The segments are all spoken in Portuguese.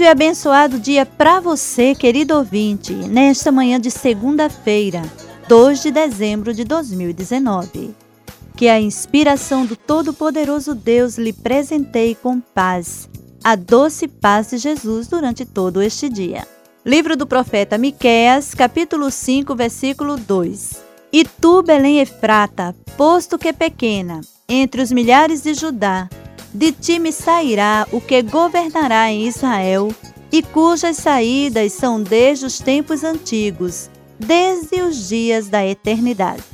Lindo e abençoado dia para você, querido ouvinte, nesta manhã de segunda-feira, 2 de dezembro de 2019. Que a inspiração do Todo-Poderoso Deus lhe presenteie com paz, a doce paz de Jesus durante todo este dia. Livro do profeta Miqueias, capítulo 5, versículo 2. E tu, Belém Efrata, posto que pequena, entre os milhares de Judá, de ti me sairá o que governará em Israel, e cujas saídas são desde os tempos antigos, desde os dias da eternidade.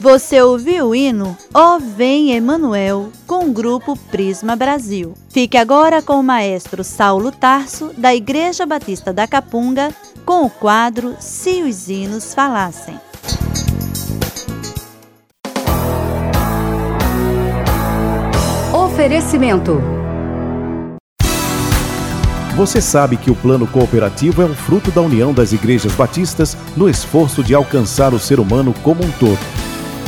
Você ouviu o hino Ó Vem Emanuel com o grupo Prisma Brasil. Fique agora com o maestro Saulo Tarso, da Igreja Batista da Capunga, com o quadro Se os Hinos Falassem. Oferecimento. Você sabe que o plano cooperativo é um fruto da união das igrejas batistas no esforço de alcançar o ser humano como um todo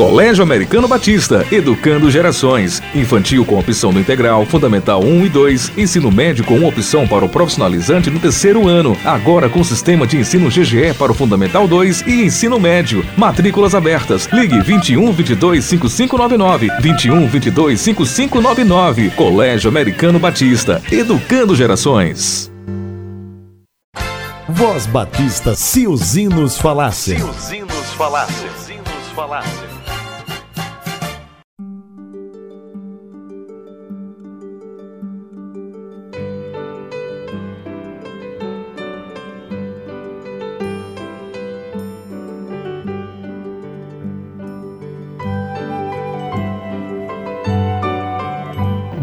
Colégio Americano Batista, educando gerações. Infantil com opção do integral, fundamental 1 e 2, ensino médio com opção para o profissionalizante no terceiro ano, agora com sistema de ensino GGE para o fundamental 2 e ensino médio. Matrículas abertas. Ligue 21 22 5599, 21 22 5599. Colégio Americano Batista, educando gerações. Voz Batista, se os hinos falassem. Se os hinos falassem. Se os hinos falassem.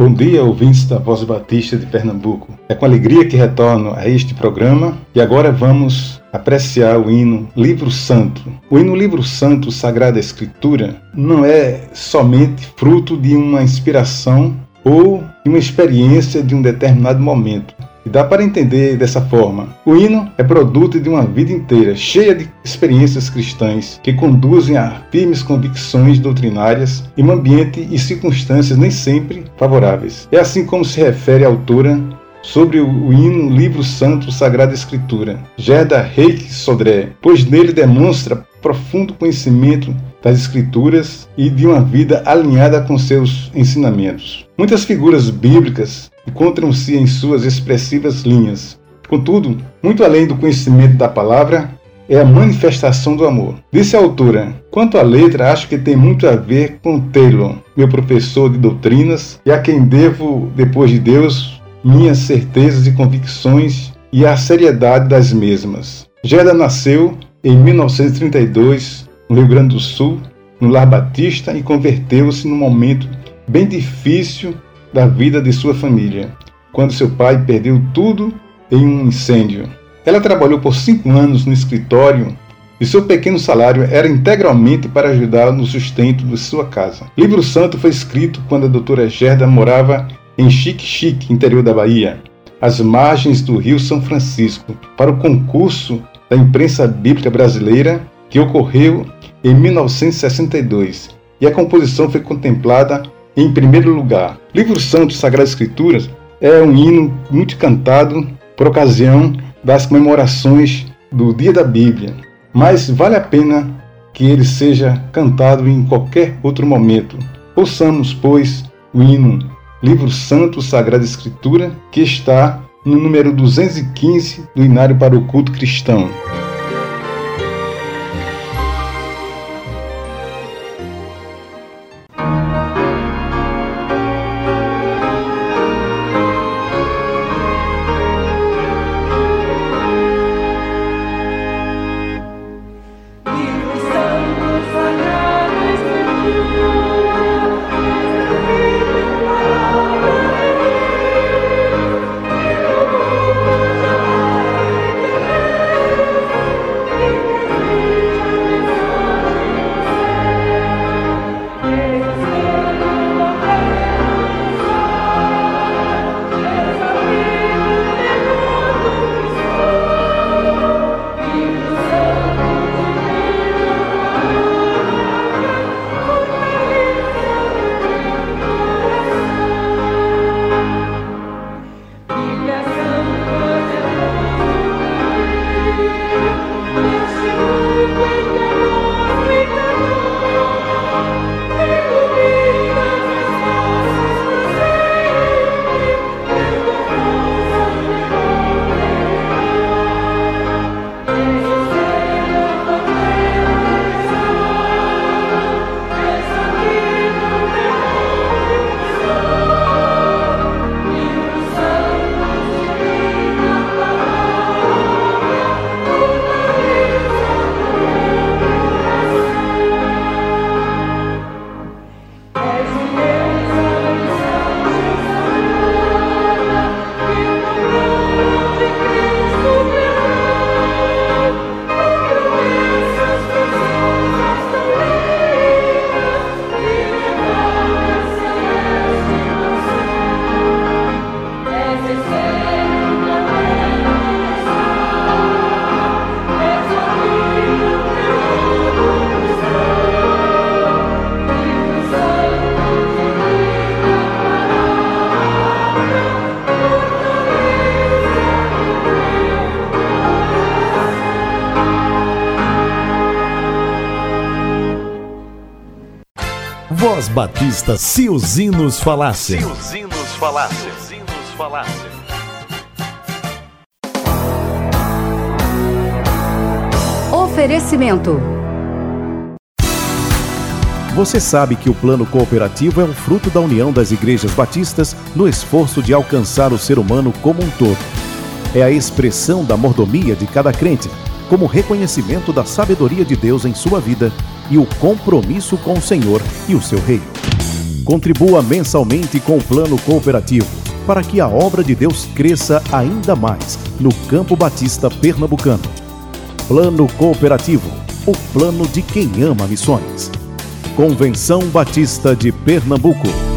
Bom dia, ouvintes da Voz Batista de Pernambuco. É com alegria que retorno a este programa e agora vamos apreciar o hino Livro Santo. O hino Livro Santo, Sagrada Escritura, não é somente fruto de uma inspiração ou de uma experiência de um determinado momento. E dá para entender dessa forma. O hino é produto de uma vida inteira, cheia de experiências cristãs que conduzem a firmes convicções doutrinárias em um ambiente e circunstâncias nem sempre favoráveis. É assim como se refere a autora sobre o hino Livro Santo Sagrada Escritura, Gerda Reik Sodré, pois nele demonstra profundo conhecimento das Escrituras e de uma vida alinhada com seus ensinamentos. Muitas figuras bíblicas encontram-se em suas expressivas linhas. Contudo, muito além do conhecimento da palavra, é a manifestação do amor. Disse a autora: Quanto à letra, acho que tem muito a ver com Taylor, meu professor de doutrinas, e a quem devo, depois de Deus, minhas certezas e convicções e a seriedade das mesmas. Gerda nasceu em 1932 no Rio Grande do Sul, no Lar Batista, e converteu-se num momento bem difícil da vida de sua família, quando seu pai perdeu tudo em um incêndio. Ela trabalhou por cinco anos no escritório e seu pequeno salário era integralmente para ajudá-la no sustento de sua casa. O livro santo foi escrito quando a doutora Gerda morava em Chique-Chique, interior da Bahia, às margens do Rio São Francisco, para o concurso da imprensa bíblica brasileira que ocorreu em 1962. E a composição foi contemplada em primeiro lugar. Livro Santo Sagradas Escrituras é um hino muito cantado por ocasião das comemorações do Dia da Bíblia, mas vale a pena que ele seja cantado em qualquer outro momento. Ouçamos, pois, o hino Livro Santo Sagrada Escritura, que está no número 215 do Inário para o Culto Cristão. Voz Batista, se os hinos falassem. Se os hinos falassem. Se os hinos falassem. Oferecimento. Você sabe que o plano cooperativo é um fruto da união das igrejas batistas no esforço de alcançar o ser humano como um todo. É a expressão da mordomia de cada crente, como reconhecimento da sabedoria de Deus em sua vida e o compromisso com o Senhor e o seu reino. Contribua mensalmente com o plano cooperativo para que a obra de Deus cresça ainda mais no Campo Batista Pernambucano. Plano Cooperativo, o plano de quem ama missões. Convenção Batista de Pernambuco.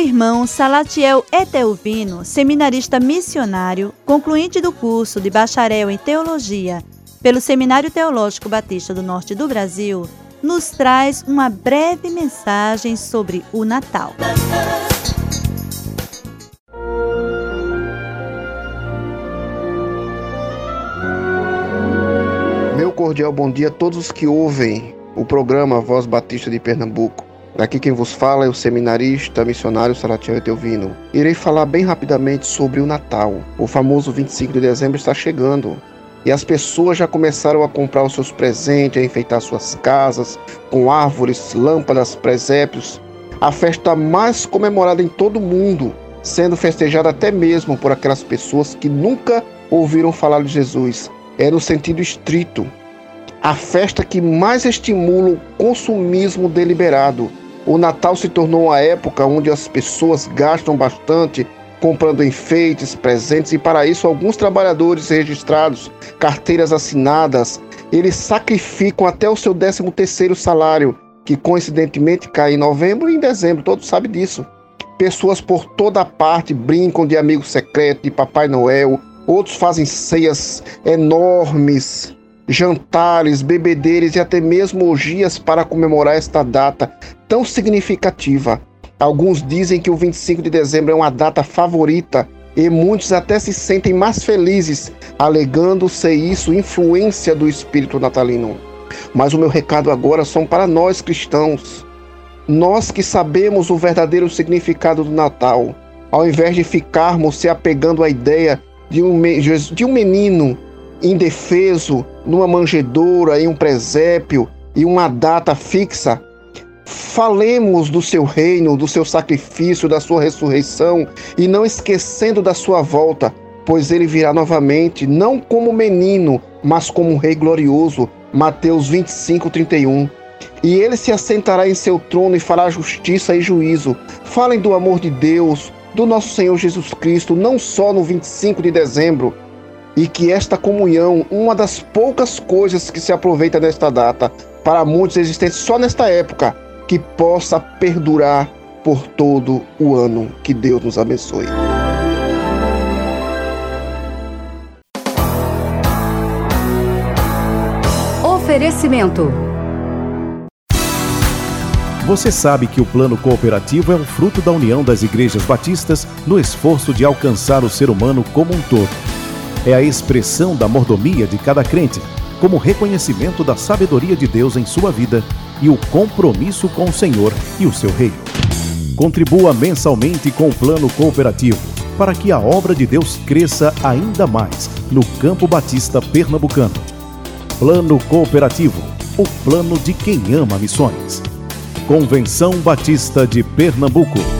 Irmão Salatiel Etelvino, seminarista missionário, concluinte do curso de bacharel em teologia pelo Seminário Teológico Batista do Norte do Brasil, nos traz uma breve mensagem sobre o Natal. Meu cordial bom dia a todos os que ouvem o programa Voz Batista de Pernambuco. Aqui quem vos fala é o seminarista missionário Salatiel Etelvino. Irei falar bem rapidamente sobre o Natal. O famoso 25 de dezembro está chegando. E as pessoas já começaram a comprar os seus presentes, a enfeitar suas casas com árvores, lâmpadas, presépios. A festa mais comemorada em todo o mundo, sendo festejada até mesmo por aquelas pessoas que nunca ouviram falar de Jesus. É no sentido estrito. A festa que mais estimula o consumismo deliberado. O Natal se tornou uma época onde as pessoas gastam bastante comprando enfeites, presentes e para isso alguns trabalhadores registrados, carteiras assinadas, eles sacrificam até o seu 13 terceiro salário, que coincidentemente cai em novembro e em dezembro, todos sabem disso. Pessoas por toda parte brincam de amigo secreto, de Papai Noel, outros fazem ceias enormes, jantares, bebedeiros e até mesmo orgias para comemorar esta data tão significativa. Alguns dizem que o 25 de dezembro é uma data favorita e muitos até se sentem mais felizes, alegando ser isso influência do espírito natalino. Mas o meu recado agora são para nós cristãos. Nós que sabemos o verdadeiro significado do Natal, ao invés de ficarmos se apegando à ideia de um, de um menino indefeso numa manjedoura, em um presépio e uma data fixa, Falemos do seu reino, do seu sacrifício, da sua ressurreição e não esquecendo da sua volta, pois ele virá novamente, não como menino, mas como um rei glorioso. Mateus 25, 31. E ele se assentará em seu trono e fará justiça e juízo. Falem do amor de Deus, do nosso Senhor Jesus Cristo, não só no 25 de dezembro, e que esta comunhão, uma das poucas coisas que se aproveita nesta data, para muitos existentes só nesta época, que possa perdurar por todo o ano. Que Deus nos abençoe. Oferecimento. Você sabe que o plano cooperativo é um fruto da união das igrejas batistas no esforço de alcançar o ser humano como um todo. É a expressão da mordomia de cada crente, como reconhecimento da sabedoria de Deus em sua vida e o compromisso com o Senhor e o seu reino. Contribua mensalmente com o plano cooperativo para que a obra de Deus cresça ainda mais no Campo Batista Pernambucano. Plano Cooperativo, o plano de quem ama missões. Convenção Batista de Pernambuco.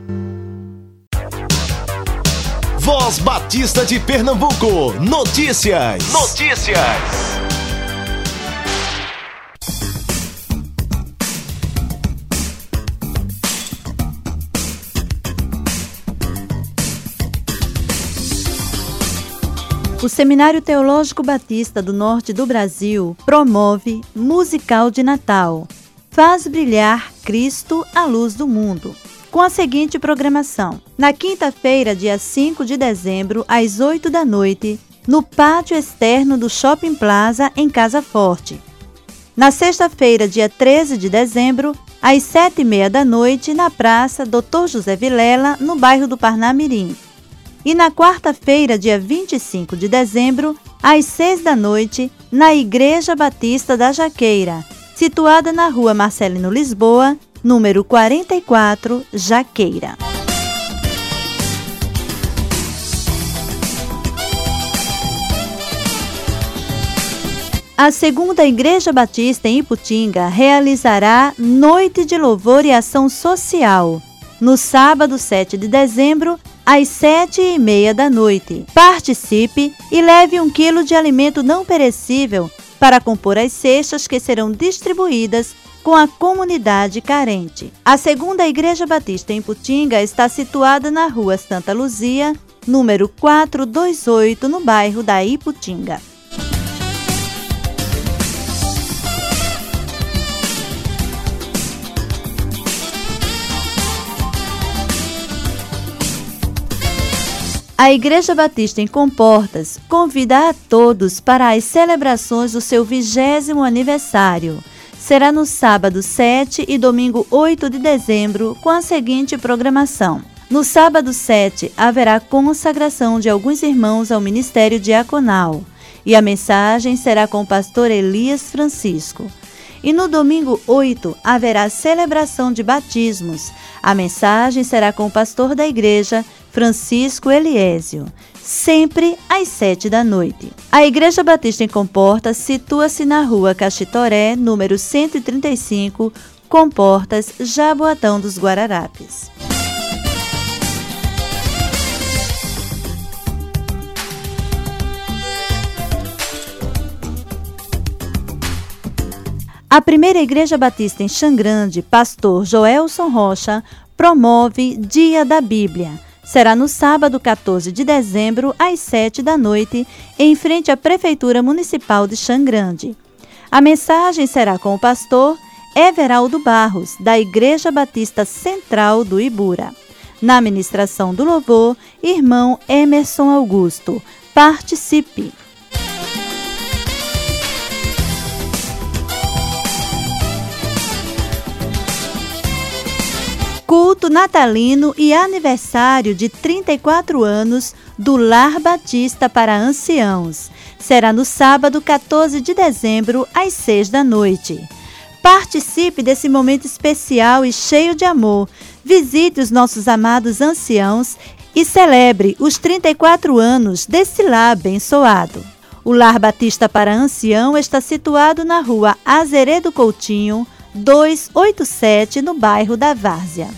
Voz Batista de Pernambuco. Notícias. Notícias. O Seminário Teológico Batista do Norte do Brasil promove Musical de Natal. Faz brilhar Cristo a luz do mundo. Com a seguinte programação: na quinta-feira, dia 5 de dezembro, às 8 da noite, no pátio externo do Shopping Plaza, em Casa Forte. Na sexta-feira, dia 13 de dezembro, às 7 e meia da noite, na Praça Dr. José Vilela, no bairro do Parnamirim e na quarta-feira, dia 25 de dezembro, às 6 da noite, na Igreja Batista da Jaqueira, situada na rua Marcelino Lisboa, número 44, Jaqueira. A segunda Igreja Batista em Iputinga realizará Noite de Louvor e Ação Social, no sábado 7 de dezembro, às sete e meia da noite. Participe e leve um quilo de alimento não perecível para compor as cestas que serão distribuídas com a comunidade carente. A segunda Igreja Batista em Putinga está situada na rua Santa Luzia, número 428, no bairro da Iputinga. A Igreja Batista em Comportas convida a todos para as celebrações do seu vigésimo aniversário. Será no sábado 7 e domingo 8 de dezembro, com a seguinte programação. No sábado 7, haverá consagração de alguns irmãos ao ministério diaconal, e a mensagem será com o pastor Elias Francisco. E no domingo 8 haverá celebração de batismos. A mensagem será com o pastor da igreja, Francisco Eliésio, sempre às sete da noite. A Igreja Batista em Comporta situa-se na rua Caxitoré, número 135, Comportas, Jaboatão dos Guararapes. A primeira Igreja Batista em Xangrande, pastor Joelson Rocha, promove Dia da Bíblia será no sábado 14 de dezembro, às 7 da noite, em frente à Prefeitura Municipal de Xangrande. A mensagem será com o pastor Everaldo Barros, da Igreja Batista Central do Ibura. Na administração do louvor, irmão Emerson Augusto. Participe! Culto natalino e aniversário de 34 anos do Lar Batista para Anciãos. Será no sábado 14 de dezembro, às 6 da noite. Participe desse momento especial e cheio de amor. Visite os nossos amados anciãos e celebre os 34 anos desse lar abençoado. O Lar Batista para Ancião está situado na rua Azeredo Coutinho, 287, no bairro da Várzea.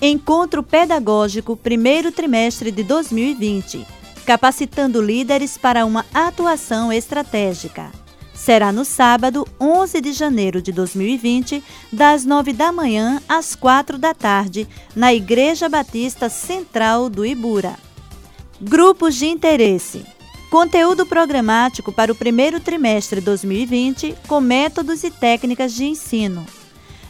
Encontro Pedagógico primeiro trimestre de 2020, capacitando líderes para uma atuação estratégica. Será no sábado, 11 de janeiro de 2020, das 9 da manhã às 4 da tarde, na Igreja Batista Central do Ibura. Grupos de interesse. Conteúdo programático para o primeiro trimestre 2020 com métodos e técnicas de ensino.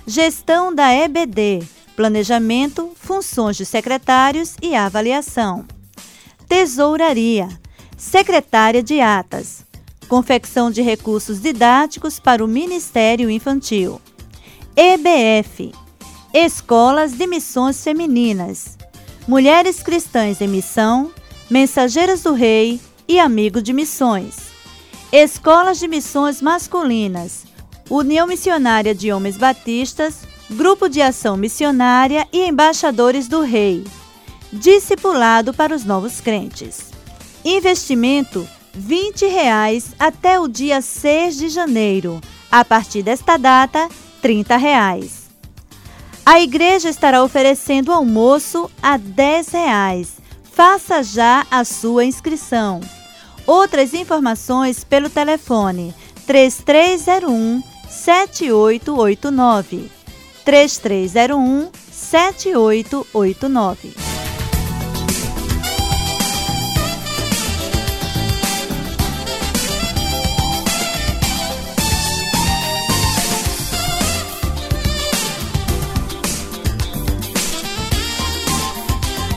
Gestão da EBD planejamento, funções de secretários e avaliação. Tesouraria, secretária de atas, confecção de recursos didáticos para o Ministério Infantil. EBF Escolas de Missões Femininas, Mulheres Cristãs em Missão, Mensageiras do Rei e Amigo de Missões. Escolas de Missões Masculinas, União Missionária de Homens Batistas, Grupo de Ação Missionária e Embaixadores do Rei. Discipulado para os novos crentes. Investimento 20 reais até o dia 6 de janeiro. A partir desta data, 30 reais. A igreja estará oferecendo almoço a 10 reais. Faça já a sua inscrição. Outras informações pelo telefone 3301 7889. 3301 7889.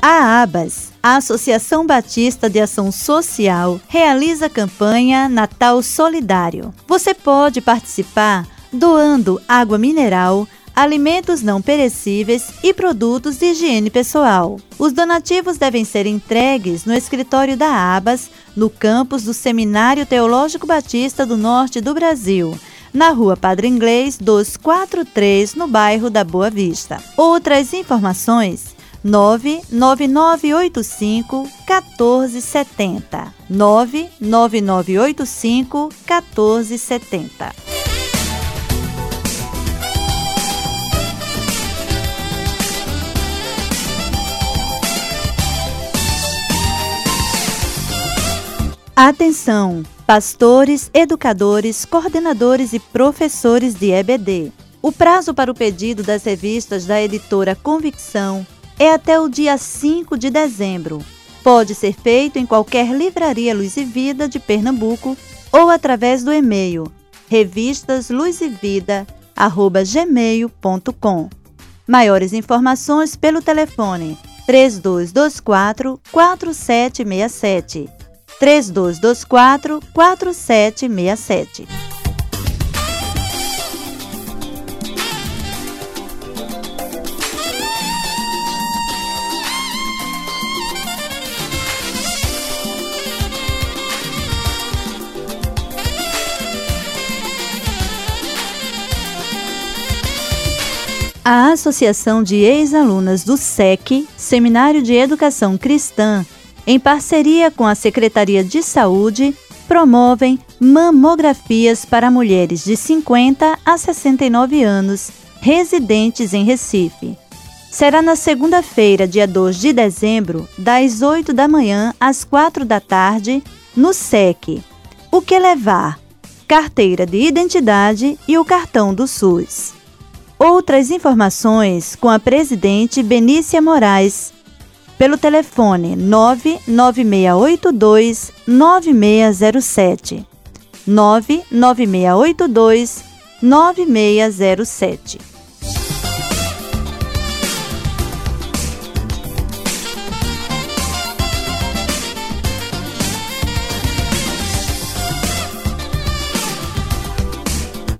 A ABAS, a Associação Batista de Ação Social, realiza a campanha Natal Solidário. Você pode participar doando água mineral, alimentos não perecíveis e produtos de higiene pessoal. Os donativos devem ser entregues no escritório da ABAS, no campus do Seminário Teológico Batista do Norte do Brasil, na rua Padre Inglês 243, no bairro da Boa Vista. Outras informações 99985 1470. 99985 1470. Atenção! Pastores, educadores, coordenadores e professores de EBD. O prazo para o pedido das revistas da editora Convicção é até o dia 5 de dezembro. Pode ser feito em qualquer livraria Luz e Vida de Pernambuco ou através do e-mail revistasluzevida@gmail.com. Maiores informações pelo telefone 3224 4767. 3224 4767. A Associação de Ex-Alunas do SEC, Seminário de Educação Cristã, em parceria com a Secretaria de Saúde, promovem mamografias para mulheres de 50 a 69 anos residentes em Recife. Será na segunda-feira, dia 2 de dezembro, das 8 da manhã às 4 da tarde, no SEC. O que levar? Carteira de identidade e o cartão do SUS. Outras informações com a presidente Benícia Moraes pelo telefone 99682 9607. 99682 9607.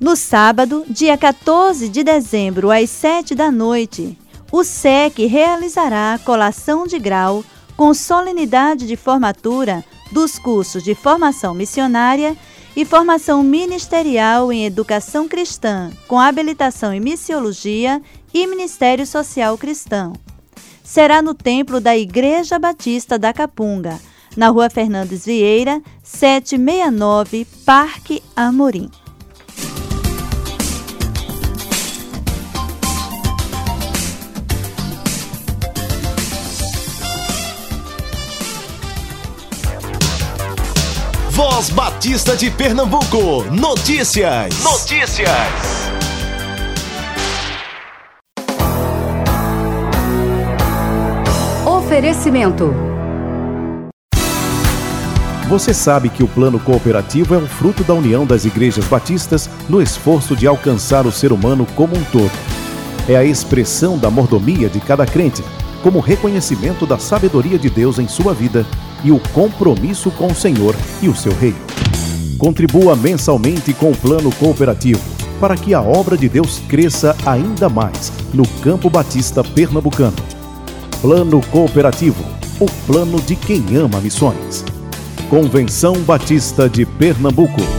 No sábado, dia 14 de dezembro, às 7 da noite, o SEC realizará a colação de grau com solenidade de formatura dos cursos de formação missionária e formação ministerial em educação cristã, com habilitação em missiologia e ministério social cristão. Será no templo da Igreja Batista da Capunga, na rua Fernandes Vieira, 769, Parque Amorim. Voz Batista de Pernambuco. Notícias. Notícias. Oferecimento. Você sabe que o plano cooperativo é um fruto da união das igrejas batistas no esforço de alcançar o ser humano como um todo. É a expressão da mordomia de cada crente, como reconhecimento da sabedoria de Deus em sua vida e o compromisso com o Senhor e o seu reino. Contribua mensalmente com o plano cooperativo para que a obra de Deus cresça ainda mais no Campo Batista Pernambucano. Plano Cooperativo o plano de quem ama missões. Convenção Batista de Pernambuco.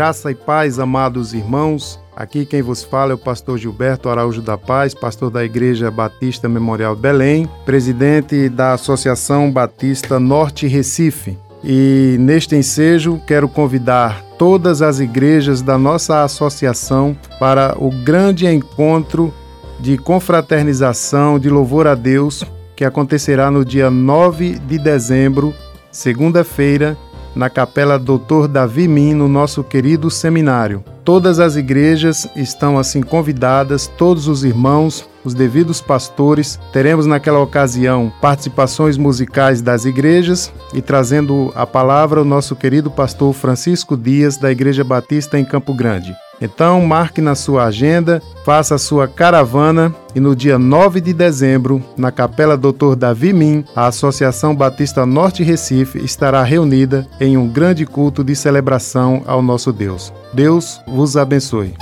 Graça e paz, amados irmãos. Aqui quem vos fala é o pastor Gilberto Araújo da Paz, pastor da Igreja Batista Memorial Belém, presidente da Associação Batista Norte Recife. E neste ensejo quero convidar todas as igrejas da nossa associação para o grande encontro de confraternização, de louvor a Deus, que acontecerá no dia 9 de dezembro, segunda-feira, na Capela Doutor Davi Min, no nosso querido seminário. Todas as igrejas estão assim convidadas, todos os irmãos, os devidos pastores. Teremos naquela ocasião participações musicais das igrejas e trazendo a palavra o nosso querido pastor Francisco Dias, da Igreja Batista em Campo Grande. Então, marque na sua agenda, faça a sua caravana e no dia 9 de dezembro, na Capela Doutor Davi Min, a Associação Batista Norte Recife estará reunida em um grande culto de celebração ao nosso Deus. Deus vos abençoe.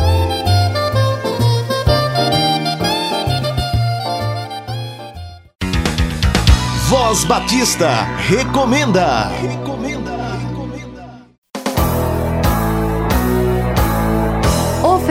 Voz Batista recomenda.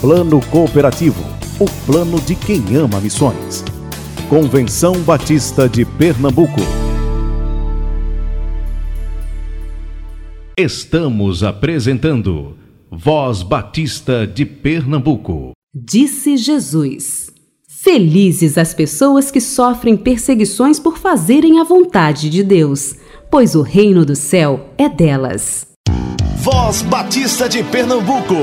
Plano Cooperativo o plano de quem ama missões. Convenção Batista de Pernambuco. Estamos apresentando Voz Batista de Pernambuco. Disse Jesus: Felizes as pessoas que sofrem perseguições por fazerem a vontade de Deus, pois o reino do céu é delas. Voz Batista de Pernambuco.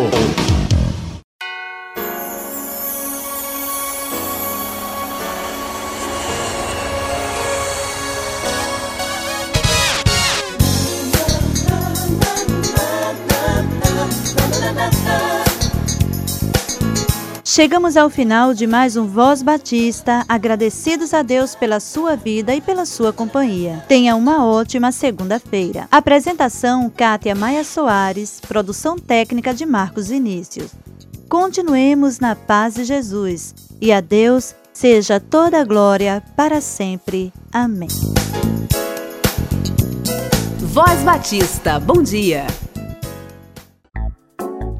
Chegamos ao final de mais um Voz Batista, agradecidos a Deus pela sua vida e pela sua companhia. Tenha uma ótima segunda-feira. Apresentação: Kátia Maia Soares, produção técnica de Marcos Vinícius. Continuemos na paz de Jesus e a Deus seja toda a glória para sempre. Amém. Voz Batista, bom dia.